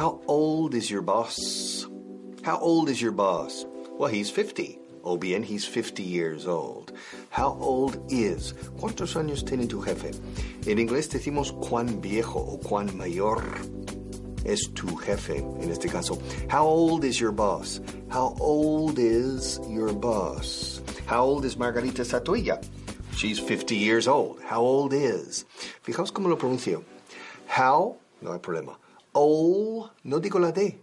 How old is your boss? How old is your boss? Well, he's 50. O bien, he's 50 years old. How old is? ¿Cuántos años tiene tu jefe? En inglés decimos cuán viejo o cuán mayor es tu jefe en este caso. How old is your boss? How old is your boss? How old is Margarita Satoilla? She's 50 years old. How old is? Fijaos cómo lo pronuncio. How, no hay problema. Old, no digo la D.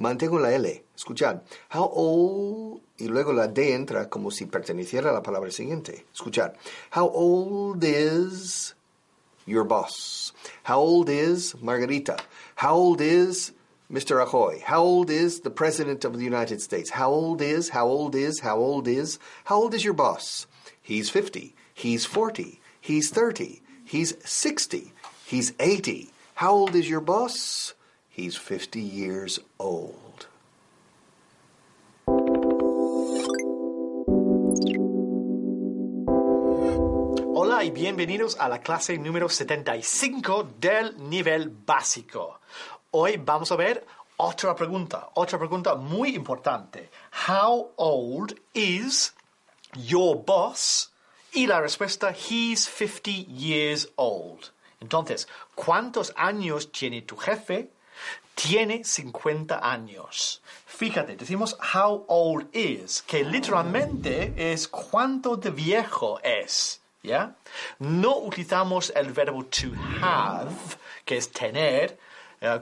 Mantengo la L. Escuchad. How old, y luego la D entra como si perteneciera a la palabra siguiente. Escuchad. How old is your boss? How old is Margarita? How old is Mr. Ahoy? How old is the President of the United States? How old is, how old is, how old is, how old is your boss? He's 50. He's 40. He's 30. He's 60. He's 80. How old is your boss? He's 50 years old. Hola y bienvenidos a la clase número 75 del nivel básico. Hoy vamos a ver otra pregunta, otra pregunta muy importante. How old is your boss? Y la respuesta, he's 50 years old. Entonces, ¿cuántos años tiene tu jefe? Tiene 50 años. Fíjate, decimos how old is, que literalmente es cuánto de viejo es. ¿Ya? No utilizamos el verbo to have, que es tener,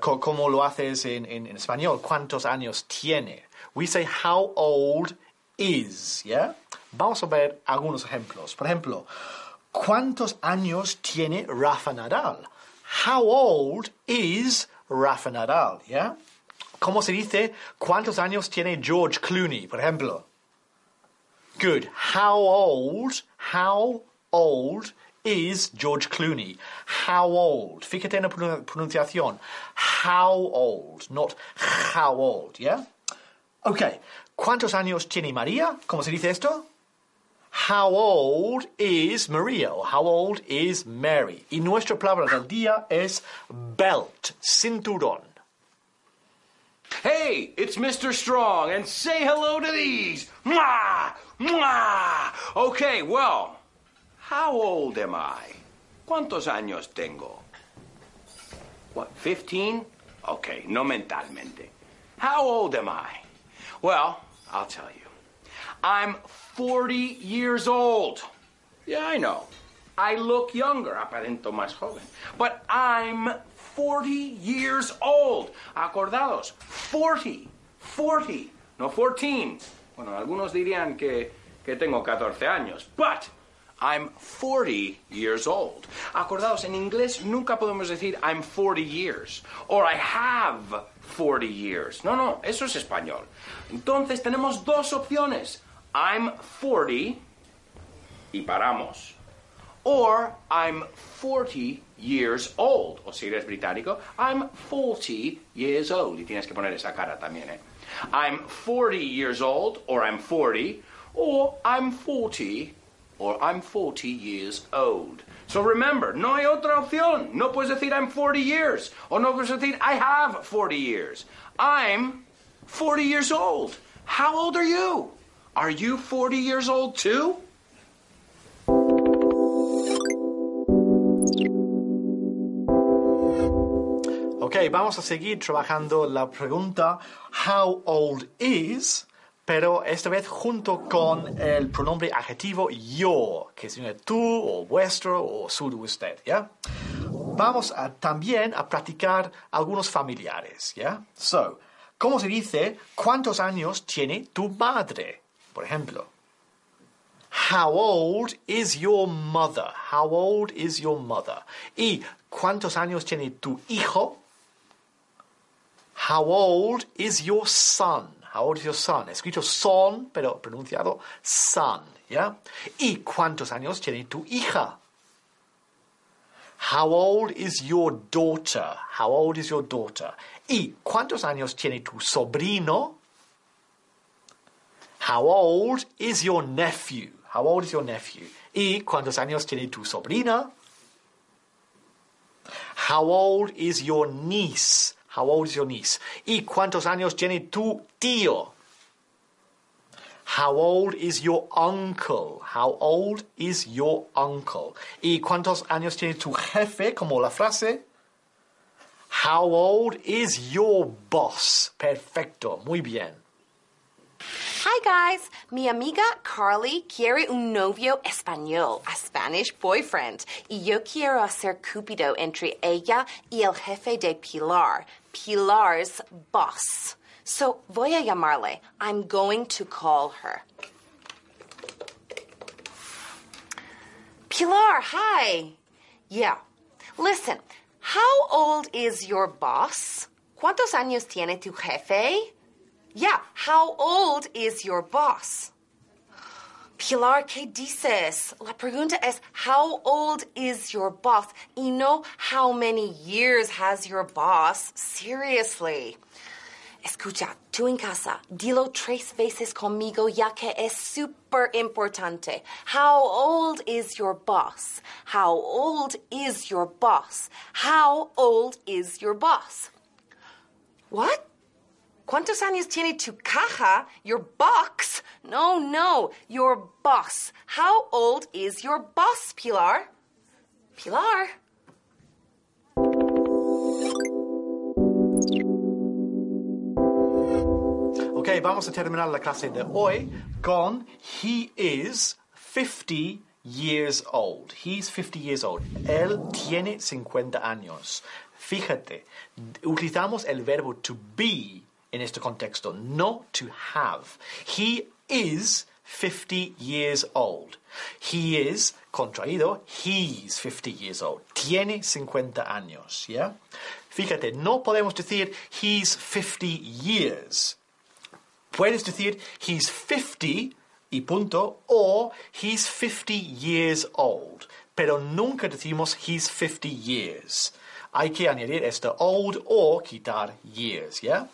co como lo haces en, en, en, español, cuántos años tiene. We say how old is, ¿ya? Vamos a ver algunos ejemplos. Por ejemplo, ¿cuántos años tiene Rafa Nadal? How old is Rafa Nadal, ¿ya? ¿Cómo se dice cuántos años tiene George Clooney, por ejemplo? Good. How old, how old is George Clooney? How old? Fíjate en la pronunciación. How old, not how old, ¿ya? Ok. ¿Cuántos años tiene María? ¿Cómo se dice esto? How old is Maria? Or how old is Mary? Y nuestra palabra del día es belt, cinturón. Hey, it's Mr. Strong, and say hello to these. Mwah! Mwah! Okay, well, how old am I? ¿Cuántos años tengo? What, 15? Okay, no mentalmente. How old am I? Well, I'll tell you. I'm 40 years old. Yeah, I know. I look younger, aparento más joven. But I'm 40 years old. Acordados, 40, 40, no 14. Bueno, algunos dirían que, que tengo 14 años. But I'm 40 years old. Acordados, en inglés nunca podemos decir I'm 40 years or I have 40 years. No, no, eso es español. Entonces tenemos dos opciones. I'm 40 y paramos. Or I'm 40 years old. O si eres británico, I'm 40 years old. Y tienes que poner esa cara también, ¿eh? I'm 40 years old, or I'm 40, or I'm 40, or I'm 40 years old. So remember, no hay otra opción. No puedes decir I'm 40 years, o no puedes decir I have 40 years. I'm 40 years old. How old are you? Are you 40 years old too? Ok, vamos a seguir trabajando la pregunta How old is? Pero esta vez junto con el pronombre adjetivo yo, que significa tú o vuestro o su de usted, ¿ya? Vamos también a practicar algunos familiares, ¿ya? So, ¿cómo se dice cuántos años tiene tu madre? Por ejemplo, How old is your mother? How old is your mother? ¿Y cuántos años tiene tu hijo? How old is your son? How old is your son? Escrito son, pero pronunciado son, ¿ya? ¿Y cuántos años tiene tu hija? How old is your daughter? How old is your daughter? ¿Y cuántos años tiene tu sobrino? How old is your nephew? How old is your nephew? ¿Y cuántos años tiene tu sobrina? How old is your niece? How old is your niece? ¿Y cuántos años tiene tu tío? How old is your uncle? How old is your uncle? ¿Y cuántos años tiene tu jefe? Como la frase. How old is your boss? Perfecto, muy bien. Hi guys, mi amiga Carly quiere un novio español, a Spanish boyfriend, y yo quiero hacer cupido entre ella y el jefe de Pilar, Pilar's boss. So voy a llamarle. I'm going to call her. Pilar, hi. Yeah. Listen, how old is your boss? ¿Cuántos años tiene tu jefe? Yeah, how old is your boss? Pilar, ¿qué dices? La pregunta es, how old is your boss? Y no, how many years has your boss? Seriously. Escucha, tú en casa, dilo tres veces conmigo ya que es súper importante. How old is your boss? How old is your boss? How old is your boss? What? ¿Cuántos años tiene tu caja? Your box? No, no, your boss. How old is your boss, Pilar? Pilar? Ok, vamos a terminar la clase de hoy con He is 50 years old. He's 50 years old. Él tiene 50 años. Fíjate, utilizamos el verbo to be en este contexto, no to have. He is 50 years old. He is, contraído, he's 50 years old. Tiene 50 años, ¿ya? Fíjate, no podemos decir he's 50 years. Puedes decir he's 50 y punto, o he's 50 years old. Pero nunca decimos he's 50 years. Hay que añadir este old o quitar years, ¿ya?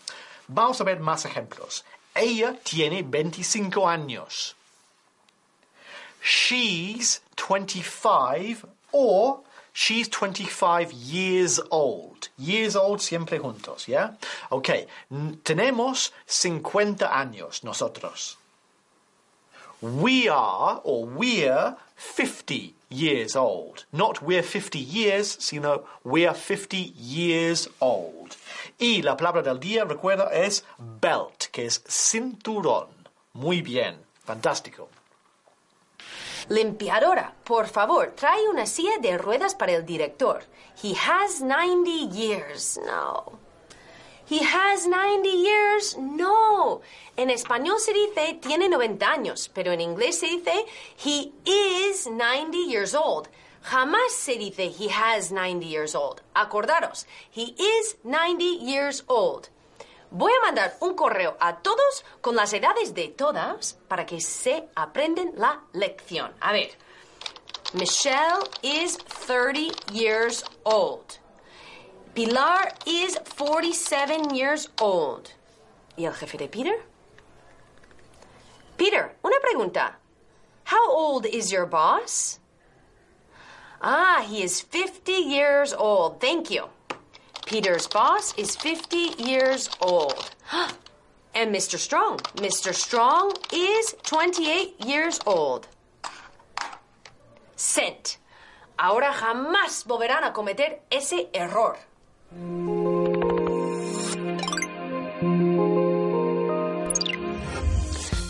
Vamos a ver más ejemplos. Ella tiene 25 años. She's 25 or she's 25 years old. Years old siempre juntos, ¿ya? Ok, n- tenemos 50 años nosotros. We are, or we're, 50 years old. Not we're 50 years, sino we're 50 years old. Y la palabra del día, recuerda, es belt, que es cinturón. Muy bien, fantástico. Limpiadora, por favor, trae una silla de ruedas para el director. He has 90 years. No. He has 90 years. No. En español se dice tiene 90 años, pero en inglés se dice he is 90 years old. Jamás se dice he has 90 years old. Acordaros, he is 90 years old. Voy a mandar un correo a todos con las edades de todas para que se aprenden la lección. A ver, Michelle is 30 years old. Pilar is 47 years old. ¿Y el jefe de Peter? Peter, una pregunta. How old is your boss? Ah, he is 50 years old. Thank you. Peter's boss is 50 years old. And Mr. Strong. Mr. Strong is 28 years old. Sent. Ahora jamás volverán a cometer ese error.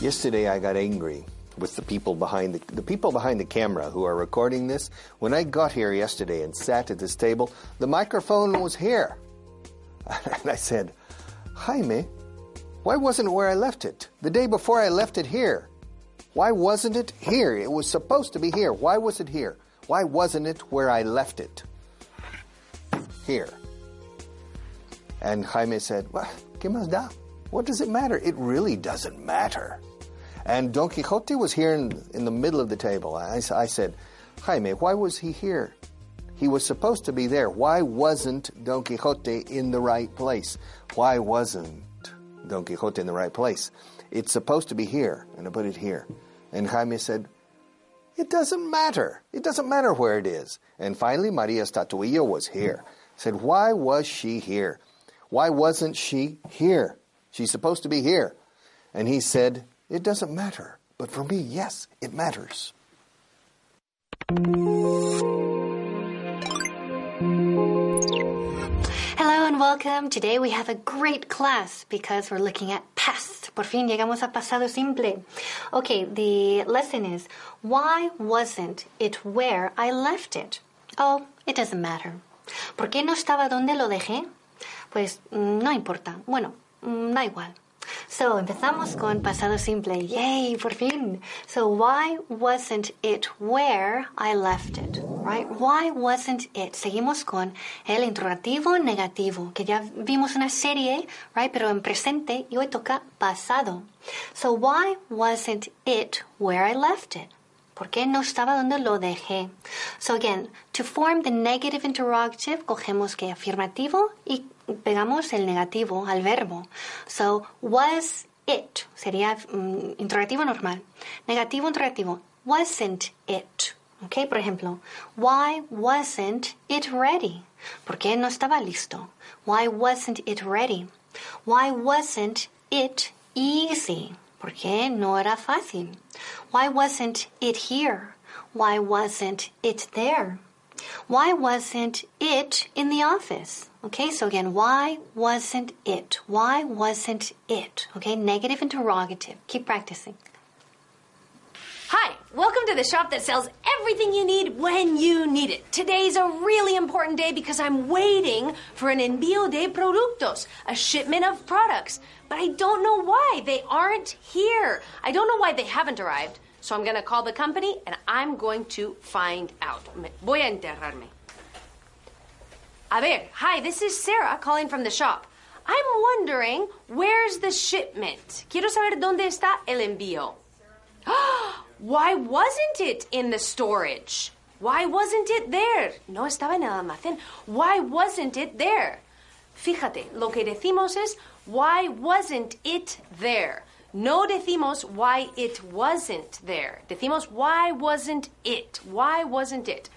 Yesterday I got angry with the people behind the, the people behind the camera who are recording this. When I got here yesterday and sat at this table, the microphone was here. And I said, Jaime, why wasn't it where I left it? The day before I left it here. Why wasn't it here? It was supposed to be here. Why was it here? Why wasn't it where I left it? Here. And Jaime said, well, ¿qué más da? What does it matter? It really doesn't matter. And Don Quixote was here in, in the middle of the table. I, I said, Jaime, why was he here? He was supposed to be there. Why wasn't Don Quixote in the right place? Why wasn't Don Quixote in the right place? It's supposed to be here. And I put it here. And Jaime said, it doesn't matter. It doesn't matter where it is. And finally, Maria Statuillo was here. Said, why was she here? Why wasn't she here? She's supposed to be here. And he said, It doesn't matter. But for me, yes, it matters. Hello and welcome. Today we have a great class because we're looking at past. Por fin llegamos a pasado simple. Okay, the lesson is why wasn't it where I left it? Oh, it doesn't matter. ¿Por qué no estaba donde lo dejé? Pues mm, no importa. Bueno, mm, da igual. So, empezamos con pasado simple. Yay, por fin. So, why wasn't it where I left it? Right? Why wasn't it? Seguimos con el interrogativo negativo, que ya vimos una serie, right? Pero en presente y hoy toca pasado. So, why wasn't it where I left it? ¿Por qué no estaba donde lo dejé? So again, to form the negative interrogative, cogemos que afirmativo y pegamos el negativo al verbo. So, was it sería mm, interrogativo normal. Negativo interrogativo. Wasn't it? Ok, por ejemplo, why wasn't it ready? ¿Por qué no estaba listo? Why wasn't it ready? Why wasn't it easy? ¿Por qué no era fácil? Why wasn't it here? Why wasn't it there? Why wasn't it in the office? Okay, so again, why wasn't it? Why wasn't it? Okay, negative interrogative. Keep practicing. Hi, welcome to the shop that sells everything you need when you need it. Today's a really important day because I'm waiting for an envío de productos, a shipment of products. But I don't know why they aren't here. I don't know why they haven't arrived. So I'm going to call the company and I'm going to find out. Voy a enterrarme. A ver, hi, this is Sarah calling from the shop. I'm wondering, where's the shipment? Quiero saber dónde está el envío. Why wasn't it in the storage? Why wasn't it there? No estaba en el almacén. Why wasn't it there? Fíjate, lo que decimos es, why wasn't it there? No decimos why it wasn't there. Decimos why wasn't it? Why wasn't it?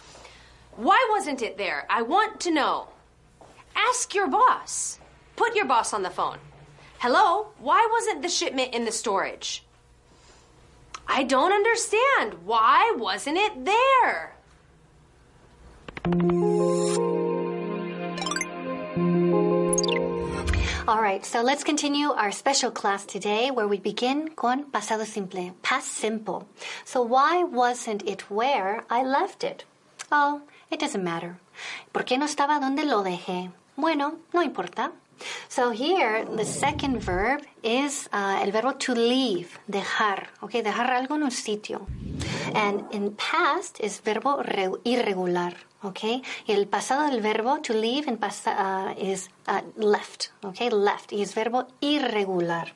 Why wasn't it there? I want to know. Ask your boss. Put your boss on the phone. Hello, why wasn't the shipment in the storage? I don't understand. Why wasn't it there? All right, so let's continue our special class today where we begin con pasado simple, past simple. So why wasn't it where I left it? Oh, it doesn't matter. ¿Por qué no estaba donde lo dejé? Bueno, no importa. So here, the second verb is uh, el verbo to leave, dejar, okay, dejar algo en un sitio. And in past is verbo irregular, okay. El pasado del verbo to leave in uh, is uh, left, okay, left. Y es verbo irregular.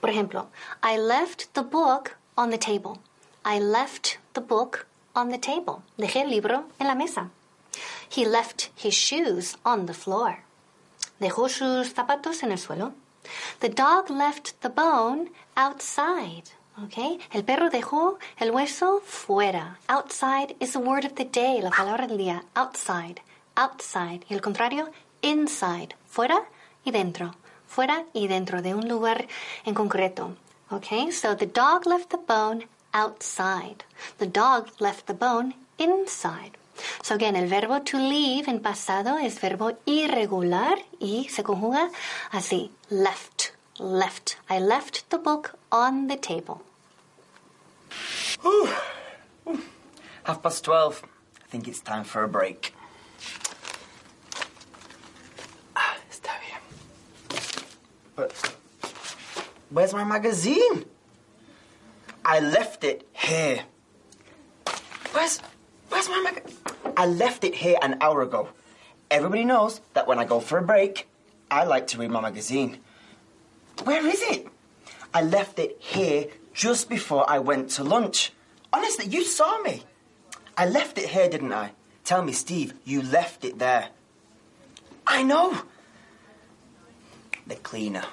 Por ejemplo, I left the book on the table. I left the book on the table. Dejé el libro en la mesa. He left his shoes on the floor. Dejó sus zapatos en el suelo. The dog left the bone outside. Okay? El perro dejó el hueso fuera. Outside is the word of the day, la palabra del día. Outside. Outside. Y el contrario, inside. Fuera y dentro. Fuera y dentro de un lugar en concreto. Okay? So the dog left the bone outside. The dog left the bone inside. So again, el verbo to leave en pasado es verbo irregular y se conjuga así. Left, left. I left the book on the table. Half past twelve. I think it's time for a break. Ah, está bien. But where's my magazine? I left it here. Where's where's my magazine? I left it here an hour ago. Everybody knows that when I go for a break, I like to read my magazine. Where is it? I left it here just before I went to lunch. Honestly, you saw me. I left it here, didn't I? Tell me, Steve, you left it there. I know. The cleaner.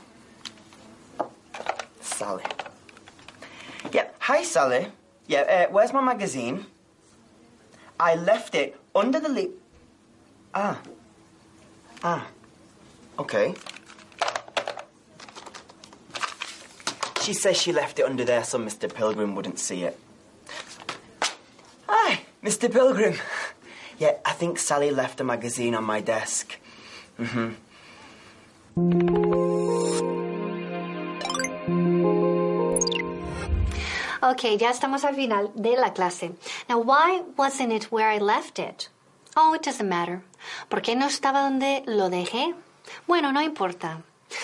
Sally. Yeah, hi, Sally. Yeah, uh, where's my magazine? I left it under the lip. Ah. Ah. Okay. She says she left it under there so Mr. Pilgrim wouldn't see it. Hi, Mr. Pilgrim. Yeah, I think Sally left a magazine on my desk. Mm-hmm. Okay, ya estamos al final de la clase. Now, why wasn't it where I left it? Oh, it doesn't matter. ¿Por qué no estaba donde lo dejé? Bueno, no importa.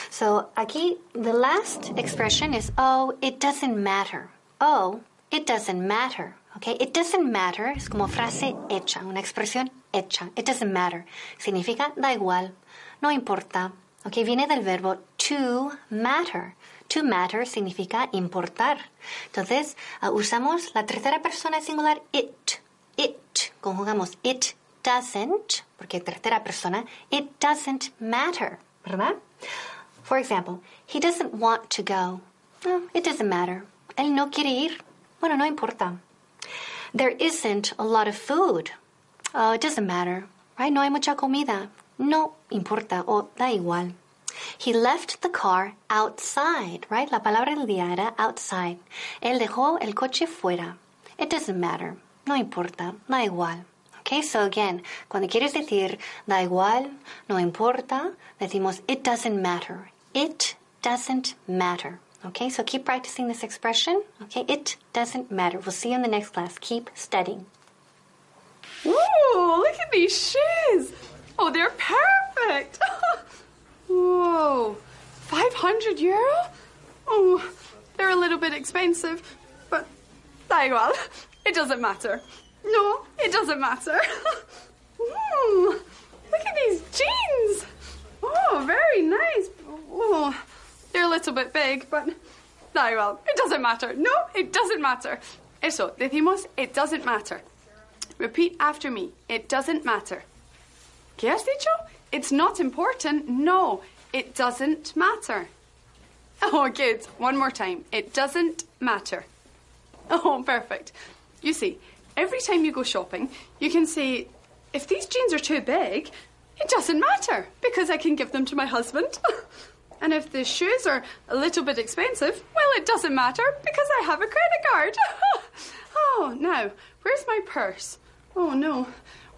So, aquí, the last expression is, oh, it doesn't matter. Oh, it doesn't matter. Okay, it doesn't matter es como frase hecha, una expresión hecha. It doesn't matter. Significa da igual, no importa. Okay, viene del verbo to matter. To matter significa importar. Entonces, uh, usamos la tercera persona singular it. It. Conjugamos it doesn't, porque tercera persona, it doesn't matter. ¿Verdad? For example, he doesn't want to go. It doesn't matter. Él no quiere ir. Bueno, no importa. There isn't a lot of food. Oh, it doesn't matter. Right? No hay mucha comida. No importa o da igual. He left the car outside, right? La palabra del día era outside. Él dejó el coche fuera. It doesn't matter. No importa. Da igual. Okay, so again, cuando quieres decir da igual, no importa, decimos it doesn't matter. It doesn't matter. Okay, so keep practicing this expression. Okay, it doesn't matter. We'll see you in the next class. Keep studying. Ooh, look at these shoes. Oh, they're perfect. Whoa, 500 euro? Oh, they're a little bit expensive, but da igual. It doesn't matter. No, it doesn't matter. Ooh, look at these jeans. Oh, very nice. Oh, they're a little bit big, but da igual. It doesn't matter. No, it doesn't matter. Eso, decimos, it doesn't matter. Repeat after me. It doesn't matter. ¿Qué has dicho? It's not important. No, it doesn't matter. Oh, good. One more time. It doesn't matter. Oh, perfect. You see, every time you go shopping, you can say, if these jeans are too big, it doesn't matter because I can give them to my husband. and if the shoes are a little bit expensive, well, it doesn't matter because I have a credit card. oh, now, where's my purse? Oh, no.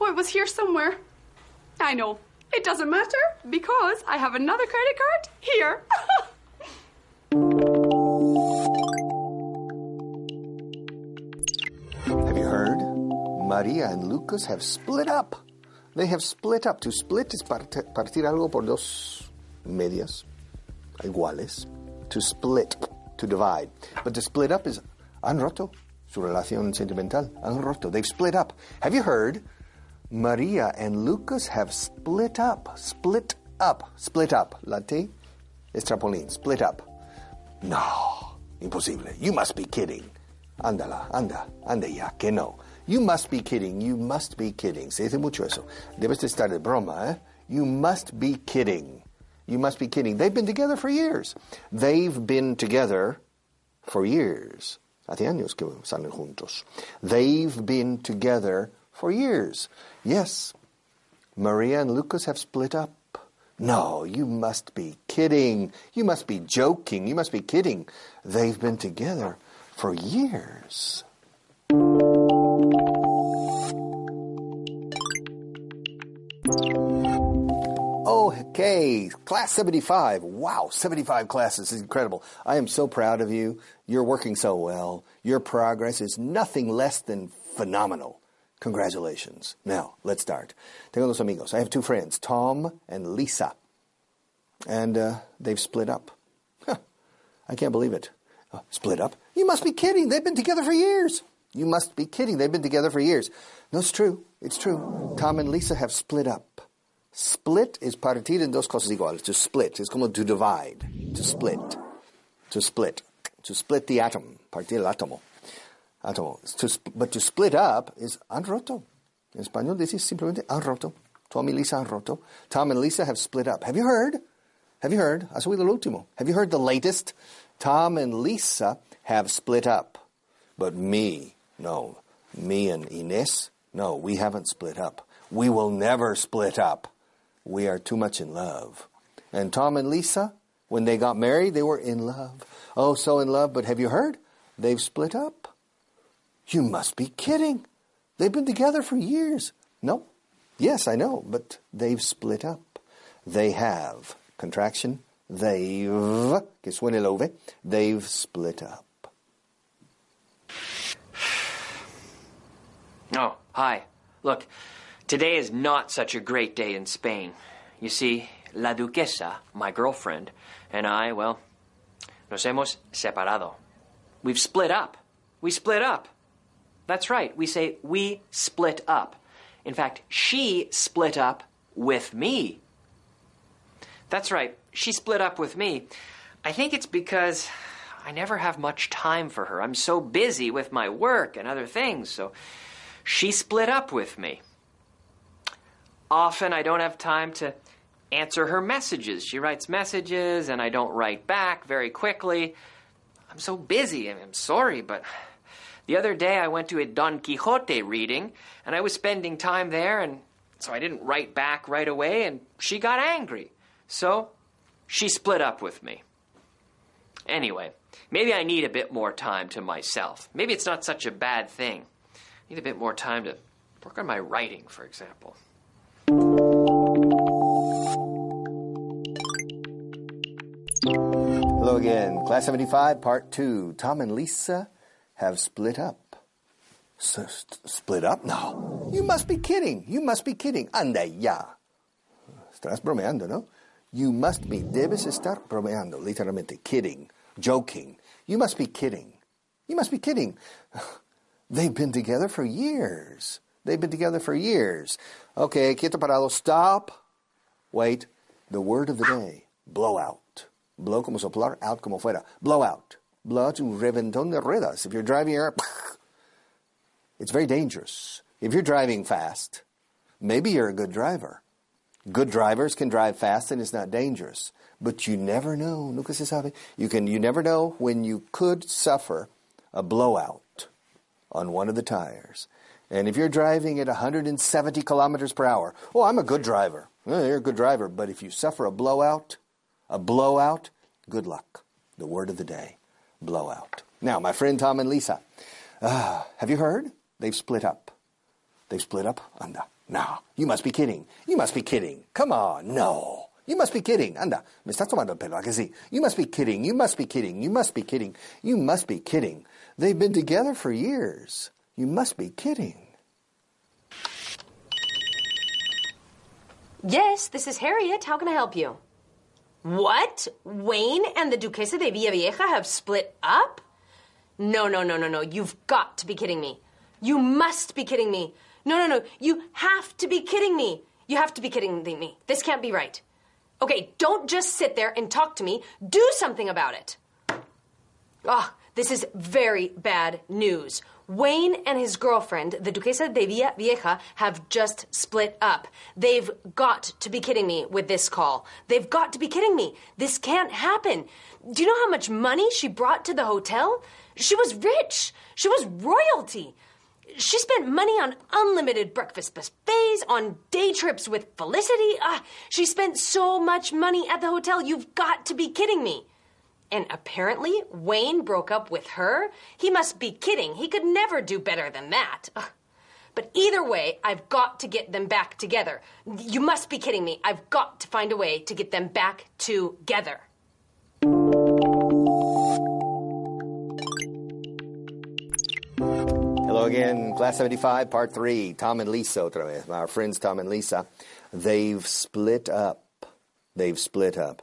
Oh, it was here somewhere. I know. It doesn't matter because I have another credit card here. Have you heard? Maria and Lucas have split up. They have split up. To split is part- partir algo por dos medias iguales. To split, to divide. But to split up is han roto su relación sentimental. Han roto. They've split up. Have you heard? Maria and Lucas have split up. Split up. Split up. La T. Split up. No. Imposible. You must be kidding. Ándala, anda, anda ya, que no. You must be kidding, you must be kidding. Se dice mucho eso. Debes de estar de broma, eh? You must be kidding. You must be kidding. They've been together for years. They've been together for years. Hace años que salen juntos. They've been together for years. Yes, Maria and Lucas have split up. No, you must be kidding. You must be joking. You must be kidding. They've been together for years. Okay, class 75. Wow, 75 classes is incredible. I am so proud of you. You're working so well. Your progress is nothing less than phenomenal. Congratulations. Now, let's start. Tengo dos amigos. I have two friends, Tom and Lisa. And uh, they've split up. Huh, I can't believe it. Uh, split up? You must be kidding. They've been together for years. You must be kidding. They've been together for years. No, it's true. It's true. Tom and Lisa have split up. Split is partir en dos cosas iguales. To split es como to divide. To split. To split. To split the atom. Partir el átomo. Átomo. To but to split up is han roto. En español decís simplemente han roto. Tom y Lisa han roto. Tom and Lisa have split up. Have you heard? Have you heard? Has oído lo último. Have you heard the latest? Tom and Lisa have split up. But me, no. Me and Ines, no, we haven't split up. We will never split up. We are too much in love. And Tom and Lisa, when they got married, they were in love. Oh, so in love, but have you heard? They've split up. You must be kidding. They've been together for years. No. Yes, I know, but they've split up. They have. Contraction. They've. Que suene. They've split up. Oh, hi. Look, today is not such a great day in Spain. You see, La Duquesa, my girlfriend, and I, well, nos hemos separado. We've split up. We split up. That's right. We say we split up. In fact, she split up with me. That's right. She split up with me. I think it's because I never have much time for her. I'm so busy with my work and other things, so she split up with me. Often I don't have time to answer her messages. She writes messages and I don't write back very quickly. I'm so busy. I'm sorry, but the other day I went to a Don Quixote reading and I was spending time there and so I didn't write back right away and she got angry. So she split up with me. Anyway, maybe I need a bit more time to myself. Maybe it's not such a bad thing. I need a bit more time to work on my writing, for example. Hello again. Class 75, Part 2. Tom and Lisa have split up. S- split up? No. You must be kidding. You must be kidding. Anda ya. Estás bromeando, ¿no? You must be. Debes estar bromeando. Literalmente. Kidding. Joking. You must be kidding. You must be kidding. They've been together for years. They've been together for years. Okay, quieto parado. Stop. Wait. The word of the day. Blowout. Blow como soplar, out como fuera. Blowout. Blowout un reventón de ruedas. If you're driving here, it's very dangerous. If you're driving fast, maybe you're a good driver. Good drivers can drive fast and it's not dangerous. But you never know. Nunca se sabe. You can you never know when you could suffer a blowout on one of the tires. And if you're driving at 170 kilometers per hour, oh, I'm a good driver. You're a good driver, but if you suffer a blowout, a blowout, good luck. The word of the day, blowout. Now, my friend Tom and Lisa, uh, have you heard? They've split up. They've split up? Anda. No, you must be kidding. You must be kidding. Come on, no. You must be kidding. Anda, me estás tomando el pelo, ¿a que? You must be kidding. You must be kidding. You must be kidding. You must be kidding. They've been together for years. You must be kidding. Yes, this is Harriet. How can I help you? What? Wayne and the Duquesa de Villavieja have split up? No, no, no, no, no. You've got to be kidding me. You must be kidding me. No, no, no. You have to be kidding me. You have to be kidding me. This can't be right. Okay, don't just sit there and talk to me. Do something about it. Ah, this is very bad news. Wayne and his girlfriend, the Duquesa de Villa Vieja, have just split up. They've got to be kidding me with this call. They've got to be kidding me. This can't happen. Do you know how much money she brought to the hotel? She was rich. She was royalty. She spent money on unlimited breakfast buffets, on day trips with Felicity. Ah, she spent so much money at the hotel. You've got to be kidding me. And apparently, Wayne broke up with her? He must be kidding. He could never do better than that. But either way, I've got to get them back together. You must be kidding me. I've got to find a way to get them back together. Hello again, Class 75, Part 3. Tom and Lisa otra vez. Our friends Tom and Lisa. They've split up. They've split up.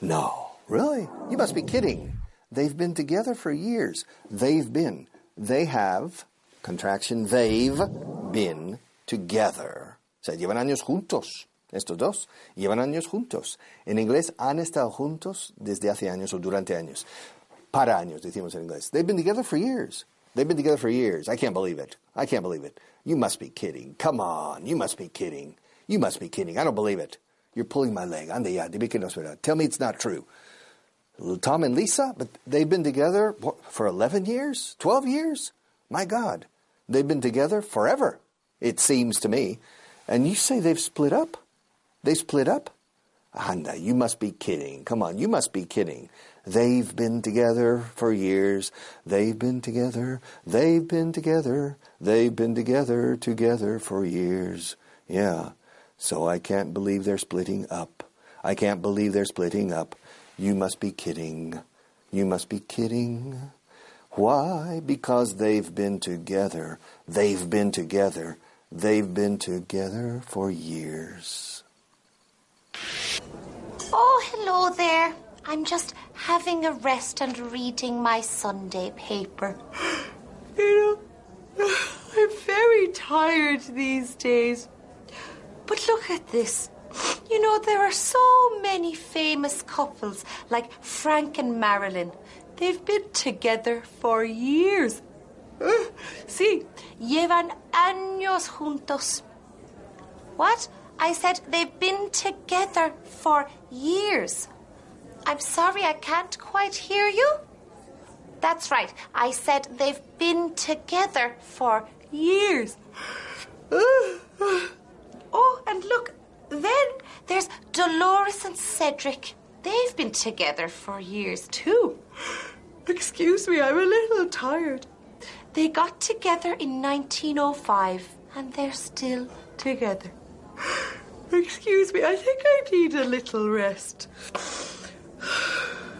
No. Really? You must be kidding. They've been together for years. They've been. They have, contraction, they've been together. O llevan años juntos. Estos dos llevan años juntos. En inglés, han estado juntos desde hace años o durante años. Para años, decimos en inglés. They've been together for years. They've been together for years. I can't believe it. I can't believe it. You must be kidding. Come on. You must be kidding. You must be kidding. I don't believe it. You're pulling my leg. Ande ya. Tell me it's not true. Tom and Lisa, but they've been together for 11 years, 12 years. My God, they've been together forever, it seems to me. And you say they've split up? They split up? Anda, you must be kidding. Come on, you must be kidding. They've been together for years. They've been together. They've been together. They've been together, together for years. Yeah. So I can't believe they're splitting up. I can't believe they're splitting up. You must be kidding. You must be kidding. Why? Because they've been together. They've been together. They've been together for years. Oh, hello there. I'm just having a rest and reading my Sunday paper. You know, I'm very tired these days. But look at this. You know, there are so many famous couples like Frank and Marilyn. They've been together for years. See, Llevan años juntos. What? I said they've been together for years. I'm sorry, I can't quite hear you. That's right. I said they've been together for years. Oh, and look, then there's Dolores and Cedric. They've been together for years too. excuse me, I'm a little tired. They got together in 1905 and they're still together. Excuse me, I think I need a little rest.